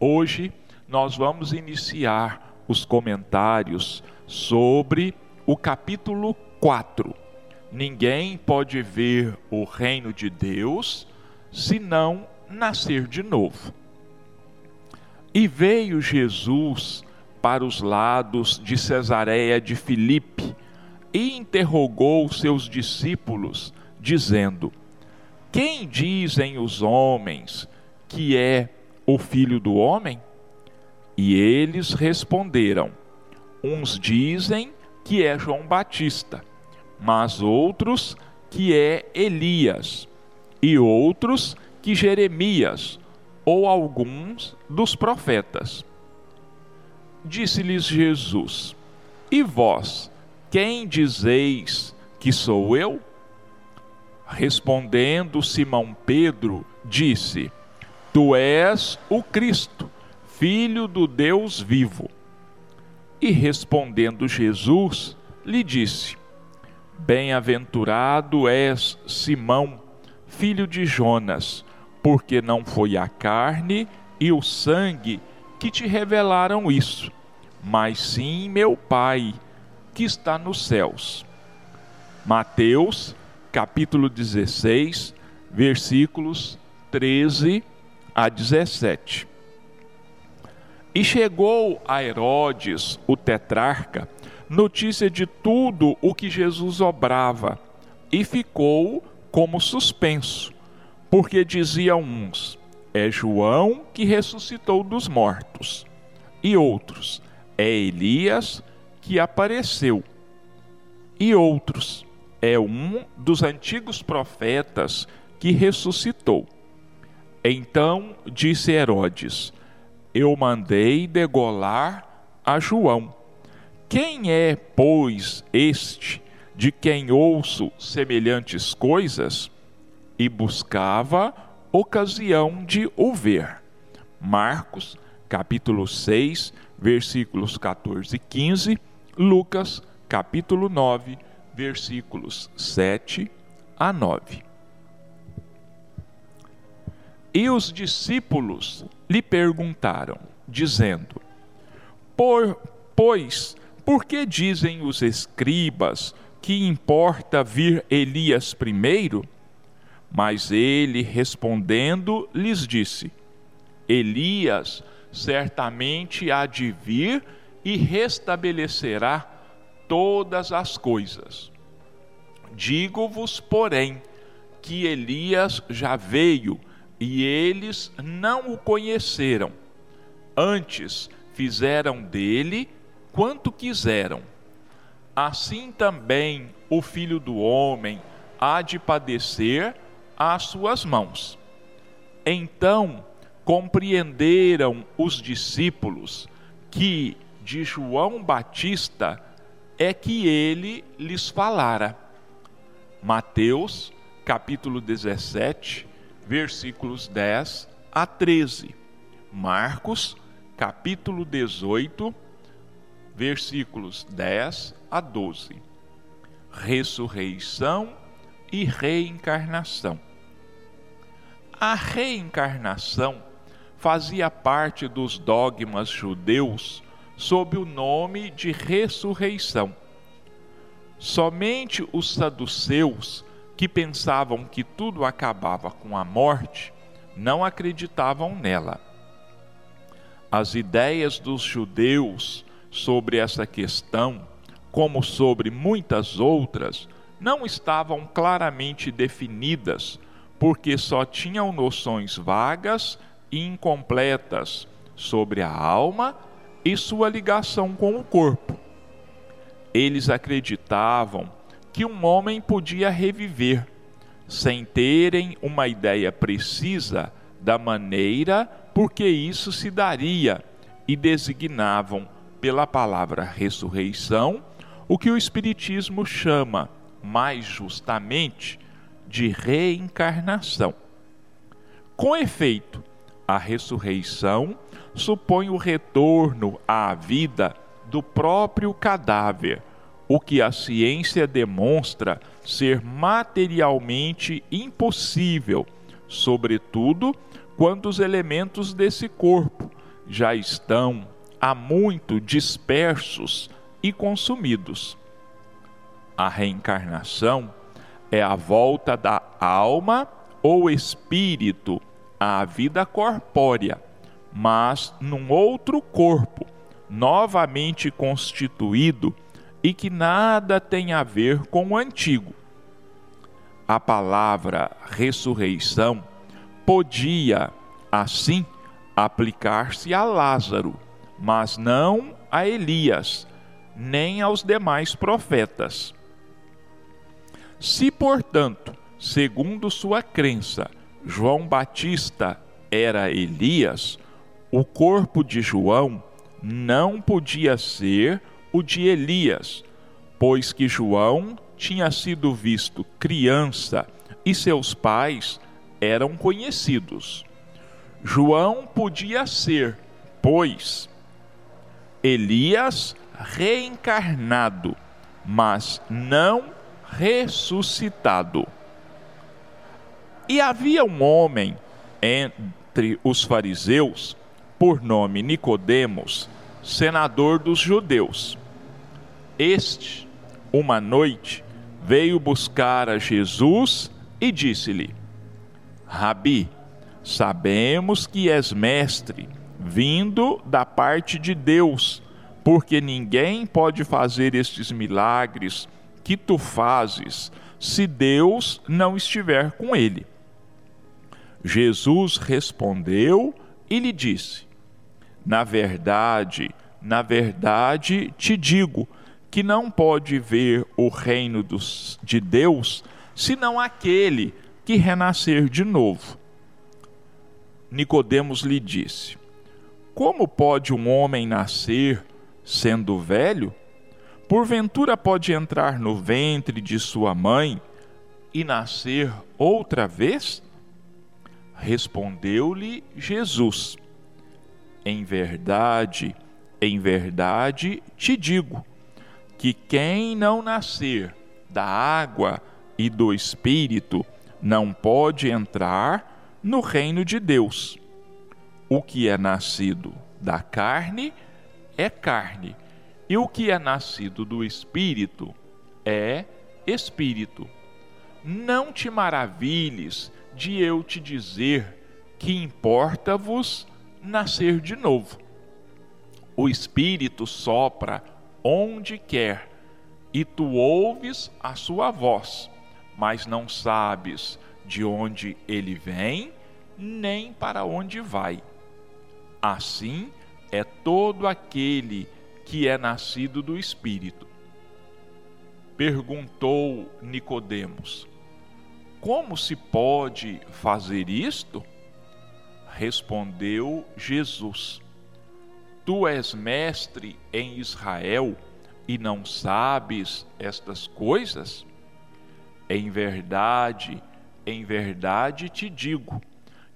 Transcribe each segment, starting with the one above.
Hoje nós vamos iniciar os comentários sobre o capítulo 4. Ninguém pode ver o reino de Deus se não nascer de novo. E veio Jesus para os lados de Cesareia de Filipe e interrogou seus discípulos, dizendo: Quem dizem os homens que é o filho do homem? E eles responderam: Uns dizem que é João Batista, mas outros que é Elias, e outros que Jeremias ou alguns dos profetas. Disse-lhes Jesus: E vós, quem dizeis que sou eu? Respondendo Simão Pedro, disse: Tu és o Cristo, filho do Deus vivo. E respondendo Jesus, lhe disse: Bem-aventurado és Simão, filho de Jonas, porque não foi a carne e o sangue que te revelaram isso, mas sim meu Pai que está nos céus. Mateus, capítulo 16, versículos 13 a 17. E chegou a Herodes, o tetrarca, notícia de tudo o que Jesus obrava, e ficou como suspenso, porque diziam uns: é João que ressuscitou dos mortos, e outros: é Elias que apareceu, e outros: é um dos antigos profetas que ressuscitou. Então disse Herodes: Eu mandei degolar a João. Quem é, pois, este de quem ouço semelhantes coisas? E buscava ocasião de o ver. Marcos, capítulo 6, versículos 14 e 15, Lucas, capítulo 9, versículos 7 a 9. E os discípulos lhe perguntaram, dizendo: por, Pois, por que dizem os escribas que importa vir Elias primeiro? Mas ele, respondendo, lhes disse: Elias certamente há de vir e restabelecerá todas as coisas. Digo-vos, porém, que Elias já veio e eles não o conheceram. Antes fizeram dele quanto quiseram. Assim também o filho do homem há de padecer às suas mãos. Então compreenderam os discípulos que de João Batista é que ele lhes falara. Mateus, capítulo 17, versículos 10 a 13. Marcos, capítulo 18, versículos 10 a 12. Ressurreição e reencarnação. A reencarnação fazia parte dos dogmas judeus sob o nome de ressurreição. Somente os saduceus que pensavam que tudo acabava com a morte, não acreditavam nela. As ideias dos judeus sobre essa questão, como sobre muitas outras, não estavam claramente definidas, porque só tinham noções vagas e incompletas sobre a alma e sua ligação com o corpo. Eles acreditavam que um homem podia reviver, sem terem uma ideia precisa da maneira por que isso se daria, e designavam pela palavra ressurreição o que o Espiritismo chama, mais justamente, de reencarnação. Com efeito, a ressurreição supõe o retorno à vida do próprio cadáver o que a ciência demonstra ser materialmente impossível, sobretudo quando os elementos desse corpo, já estão há muito dispersos e consumidos. A reencarnação é a volta da alma ou espírito à vida corpórea, mas num outro corpo, novamente constituído e que nada tem a ver com o antigo. A palavra ressurreição podia, assim, aplicar-se a Lázaro, mas não a Elias, nem aos demais profetas. Se, portanto, segundo sua crença, João Batista era Elias, o corpo de João não podia ser o de Elias, pois que João tinha sido visto criança e seus pais eram conhecidos. João podia ser, pois, Elias reencarnado, mas não ressuscitado. E havia um homem entre os fariseus, por nome Nicodemos, senador dos judeus. Este, uma noite, veio buscar a Jesus e disse-lhe: Rabi, sabemos que és mestre, vindo da parte de Deus, porque ninguém pode fazer estes milagres que tu fazes se Deus não estiver com ele. Jesus respondeu e lhe disse: Na verdade, na verdade te digo que não pode ver o reino dos, de Deus senão aquele que renascer de novo. Nicodemos lhe disse: Como pode um homem nascer sendo velho? Porventura pode entrar no ventre de sua mãe e nascer outra vez? Respondeu-lhe Jesus: Em verdade, em verdade te digo que quem não nascer da água e do espírito não pode entrar no reino de Deus. O que é nascido da carne é carne, e o que é nascido do espírito é espírito. Não te maravilhes de eu te dizer que importa-vos nascer de novo o Espírito sopra onde quer, e tu ouves a sua voz, mas não sabes de onde ele vem, nem para onde vai. Assim é todo aquele que é nascido do Espírito. Perguntou Nicodemos: Como se pode fazer isto? Respondeu Jesus: Tu és mestre em Israel e não sabes estas coisas? Em verdade, em verdade te digo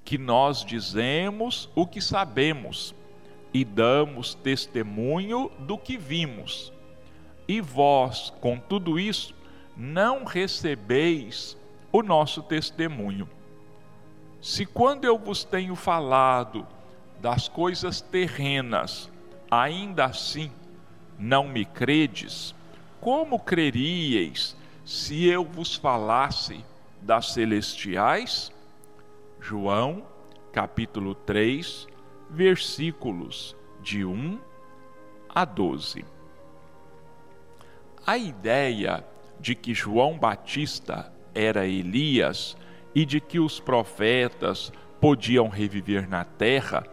que nós dizemos o que sabemos e damos testemunho do que vimos. E vós, com tudo isso, não recebeis o nosso testemunho. Se quando eu vos tenho falado das coisas terrenas, ainda assim não me credes, como creríeis se eu vos falasse das celestiais? João, capítulo 3, versículos de 1 a 12. A ideia de que João Batista era Elias e de que os profetas podiam reviver na terra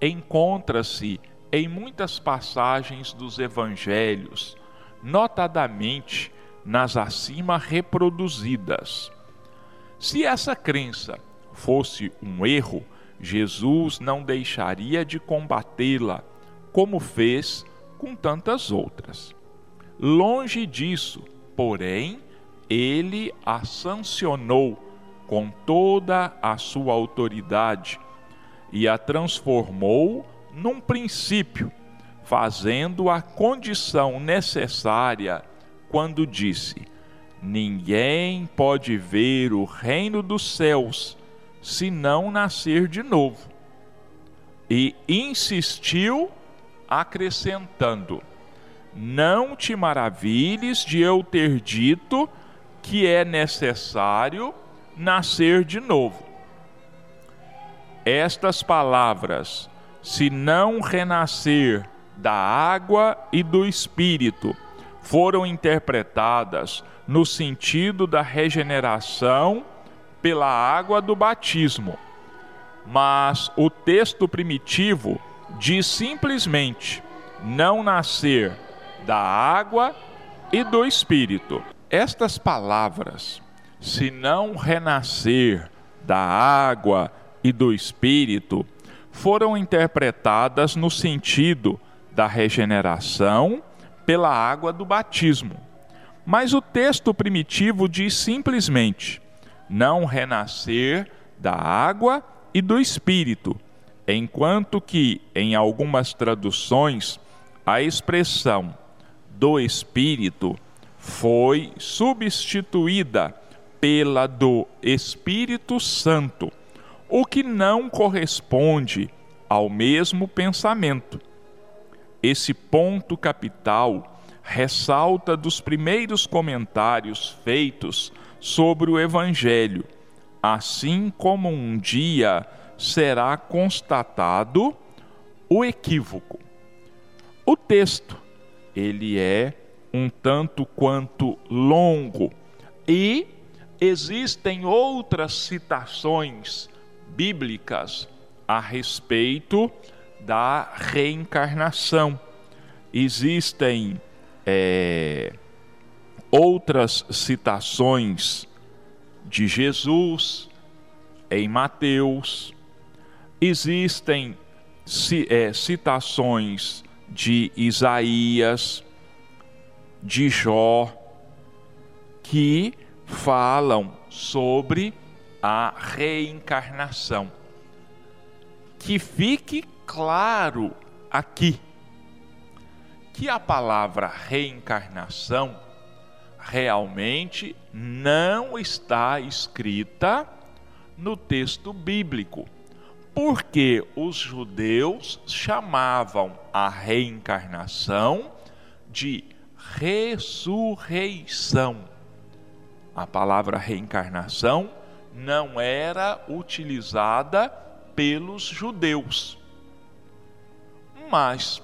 encontra-se em muitas passagens dos evangelhos, notadamente nas acima reproduzidas. Se essa crença fosse um erro, Jesus não deixaria de combatê-la, como fez com tantas outras. Longe disso, porém, ele a sancionou com toda a sua autoridade e a transformou num princípio, fazendo a condição necessária quando disse: Ninguém pode ver o reino dos céus se não nascer de novo. e insistiu, acrescentando: Não te maravilhes de eu ter dito que é necessário nascer de novo. Estas palavras, se não renascer da água e do espírito, foram interpretadas no sentido da regeneração pela água do batismo. Mas o texto primitivo diz simplesmente: não nascer da água e do espírito. Estas palavras, se não renascer da água e do espírito, foram interpretadas no sentido da regeneração pela água do batismo. Mas o texto primitivo diz simplesmente: não renascer da água e do espírito, enquanto que em algumas traduções a expressão do espírito foi substituída pela do Espírito Santo, o que não corresponde ao mesmo pensamento. Esse ponto capital ressalta dos primeiros comentários feitos sobre o Evangelho, assim como um dia será constatado o equívoco. O texto, ele é um tanto quanto longo e existem outras citações bíblicas a respeito da reencarnação. Existem é, outras citações de Jesus em Mateus, existem é, citações de Isaías, de Jó, que falam sobre a reencarnação. Que fique claro aqui que a palavra reencarnação realmente não está escrita no texto bíblico, porque os judeus chamavam a reencarnação de ressurreição. A palavra reencarnação não era utilizada pelos judeus. Mas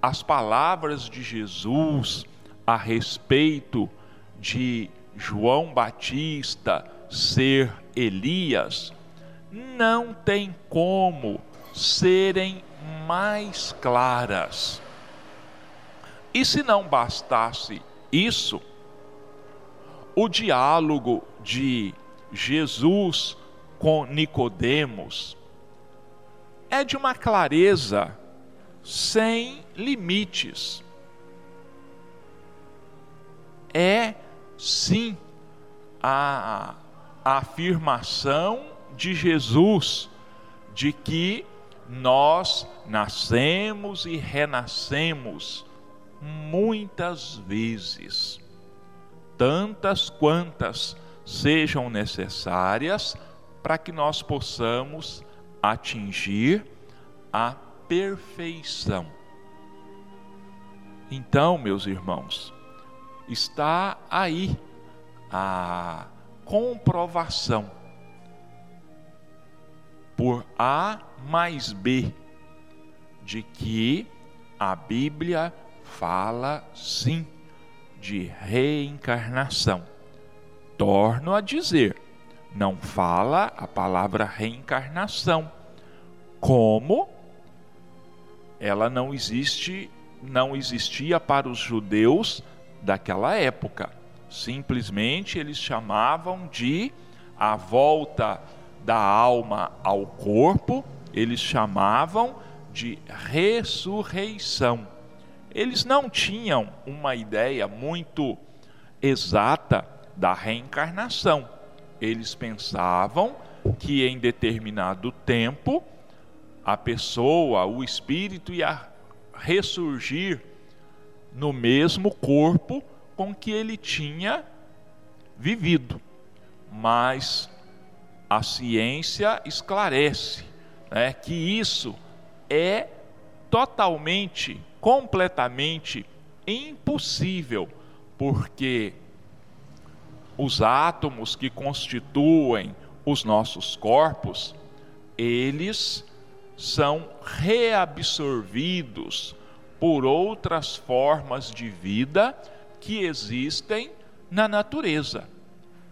as palavras de Jesus a respeito de João Batista ser Elias não tem como serem mais claras. E se não bastasse isso, o diálogo de Jesus com Nicodemos é de uma clareza sem limites. É sim a, a afirmação de Jesus de que nós nascemos e renascemos muitas vezes, tantas quantas sejam necessárias para que nós possamos atingir a perfeição. Então, meus irmãos, está aí a comprovação por A mais B de que a Bíblia fala sim de reencarnação. Torno a dizer, não fala a palavra reencarnação, como ela não existe, não existia para os judeus daquela época. Simplesmente eles chamavam de a volta da alma ao corpo, eles chamavam de ressurreição. Eles não tinham uma ideia muito exata da reencarnação. Eles pensavam que em determinado tempo a pessoa, o espírito ia ressurgir no mesmo corpo com que ele tinha vivido. Mas a ciência esclarece né, que isso é totalmente, completamente impossível, porque os átomos que constituem os nossos corpos, eles são reabsorvidos por outras formas de vida que existem na natureza.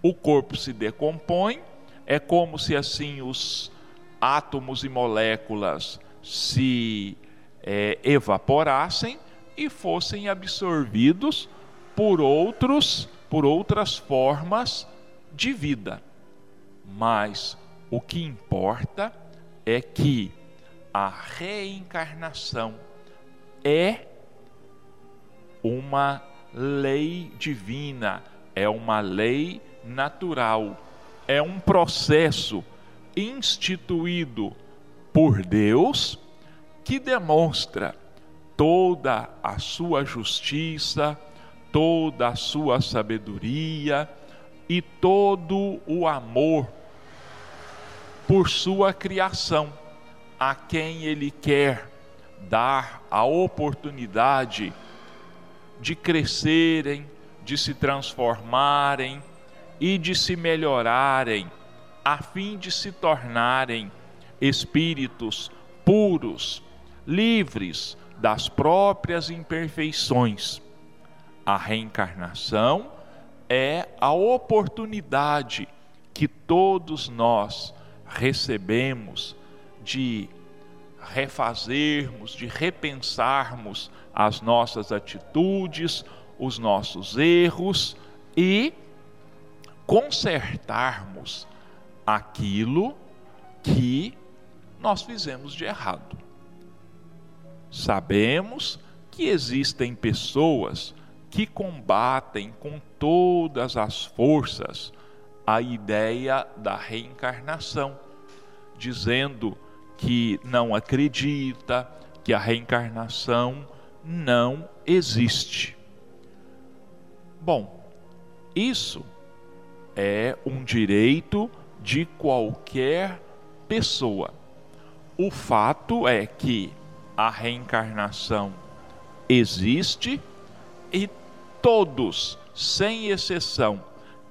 O corpo se decompõe, é como se assim os átomos e moléculas se é, evaporassem e fossem absorvidos por outros, por outras formas de vida. Mas o que importa é que a reencarnação é uma lei divina, é uma lei natural, é um processo instituído por Deus que demonstra toda a sua justiça, toda a sua sabedoria e todo o amor por sua criação, a quem ele quer dar a oportunidade de crescerem, de se transformarem e de se melhorarem, a fim de se tornarem espíritos puros, livres das próprias imperfeições. A reencarnação é a oportunidade que todos nós recebemos de refazermos, de repensarmos as nossas atitudes, os nossos erros e consertarmos aquilo que nós fizemos de errado. Sabemos que existem pessoas que combatem com todas as forças a ideia da reencarnação, dizendo que não acredita, que a reencarnação não existe. Bom, isso é um direito de qualquer pessoa. O fato é que a reencarnação existe e todos, sem exceção,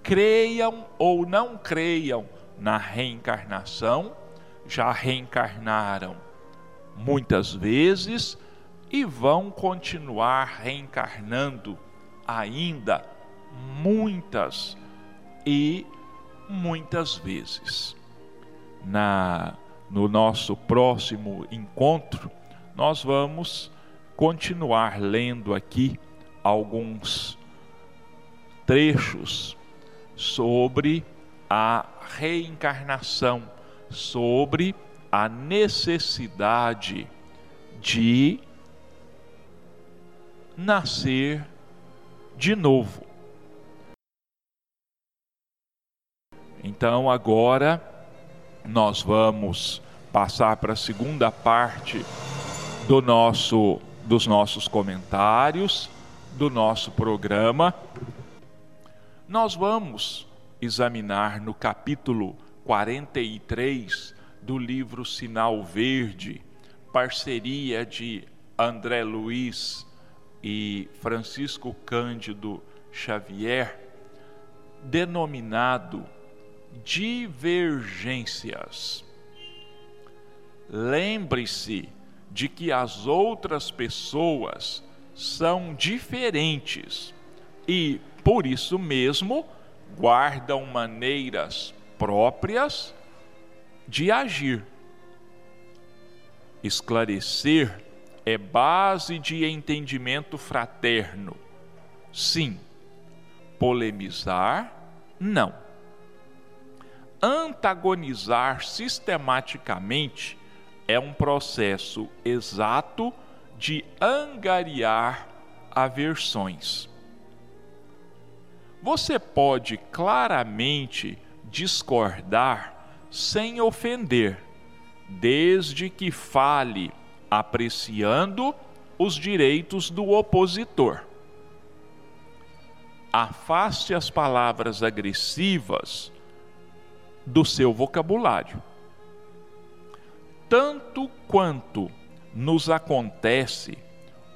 creiam ou não creiam na reencarnação, já reencarnaram muitas vezes e vão continuar reencarnando ainda muitas e muitas vezes. Na no nosso próximo encontro, nós vamos continuar lendo aqui alguns trechos sobre a reencarnação, sobre a necessidade de nascer de novo. Então agora nós vamos passar para a segunda parte do nosso dos nossos comentários, do nosso programa. Nós vamos examinar no capítulo 43 do livro Sinal Verde, parceria de André Luiz e Francisco Cândido Xavier, denominado divergências. Lembre-se de que as outras pessoas são diferentes e, por isso mesmo, guardam maneiras próprias de agir. Esclarecer é base de entendimento fraterno. Sim. Polemizar, não. Antagonizar sistematicamente é um processo exato de angariar aversões. Você pode claramente discordar sem ofender, desde que fale apreciando os direitos do opositor. Afaste as palavras agressivas do seu vocabulário. Tanto quanto nos acontece,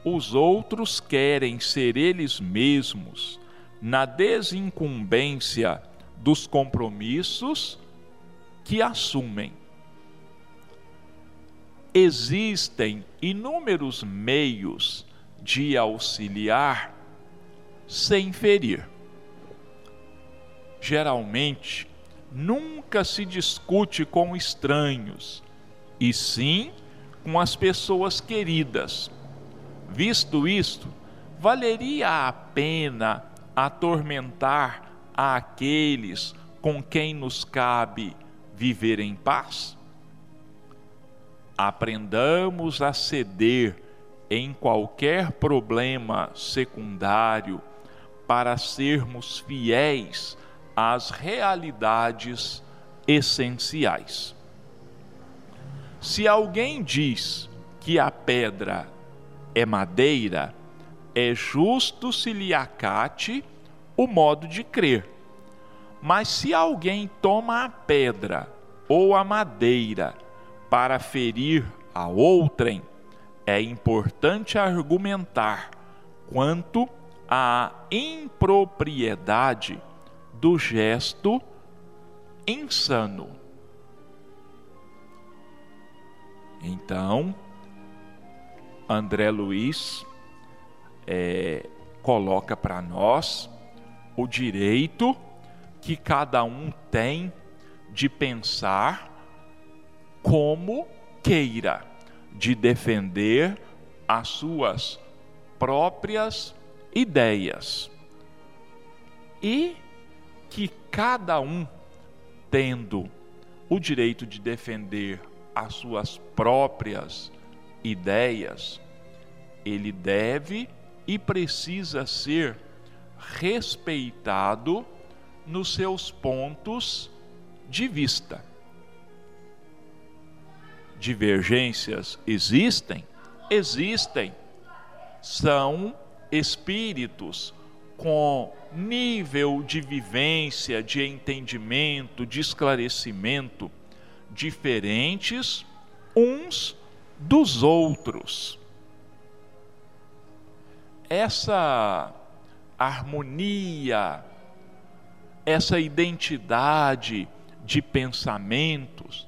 os outros querem ser eles mesmos na desincumbência dos compromissos que assumem. Existem inúmeros meios de auxiliar sem ferir. Geralmente, nunca se discute com estranhos, e sim com as pessoas queridas. Visto isto, valeria a pena atormentar aqueles com quem nos cabe viver em paz? Aprendamos a ceder em qualquer problema secundário para sermos fiéis às realidades essenciais. Se alguém diz que a pedra é madeira, é justo se lhe acate o modo de crer. Mas se alguém toma a pedra ou a madeira para ferir a outrem, é importante argumentar quanto à impropriedade do gesto insano. Então, André Luiz é, coloca para nós o direito que cada um tem de pensar como queira, de defender as suas próprias ideias. E que cada um, tendo o direito de defender as suas próprias ideias, ele deve e precisa ser respeitado nos seus pontos de vista. Divergências existem? Existem. São espíritos com nível de vivência, de entendimento, de esclarecimento diferentes uns dos outros. Essa harmonia, essa identidade de pensamentos,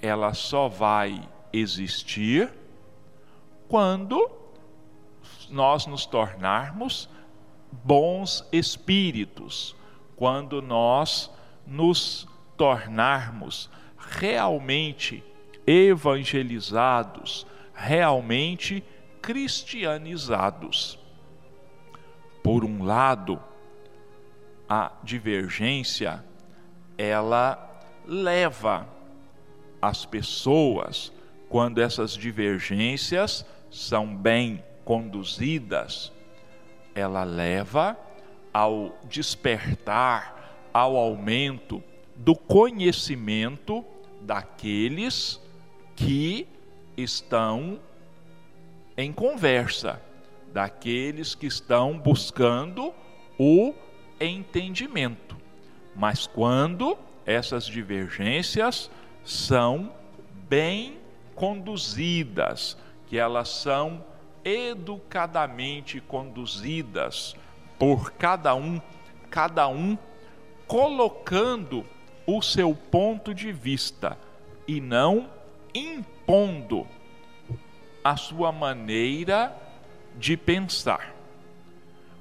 ela só vai existir quando nós nos tornarmos bons espíritos, quando nós nos tornarmos realmente evangelizados, realmente cristianizados. Por um lado, a divergência ela leva as pessoas quando essas divergências são bem conduzidas, ela leva ao despertar, ao aumento do conhecimento daqueles que estão em conversa daqueles que estão buscando o entendimento. Mas quando essas divergências são bem conduzidas, que elas são educadamente conduzidas por cada um, cada um colocando o seu ponto de vista e não impondo a sua maneira de pensar.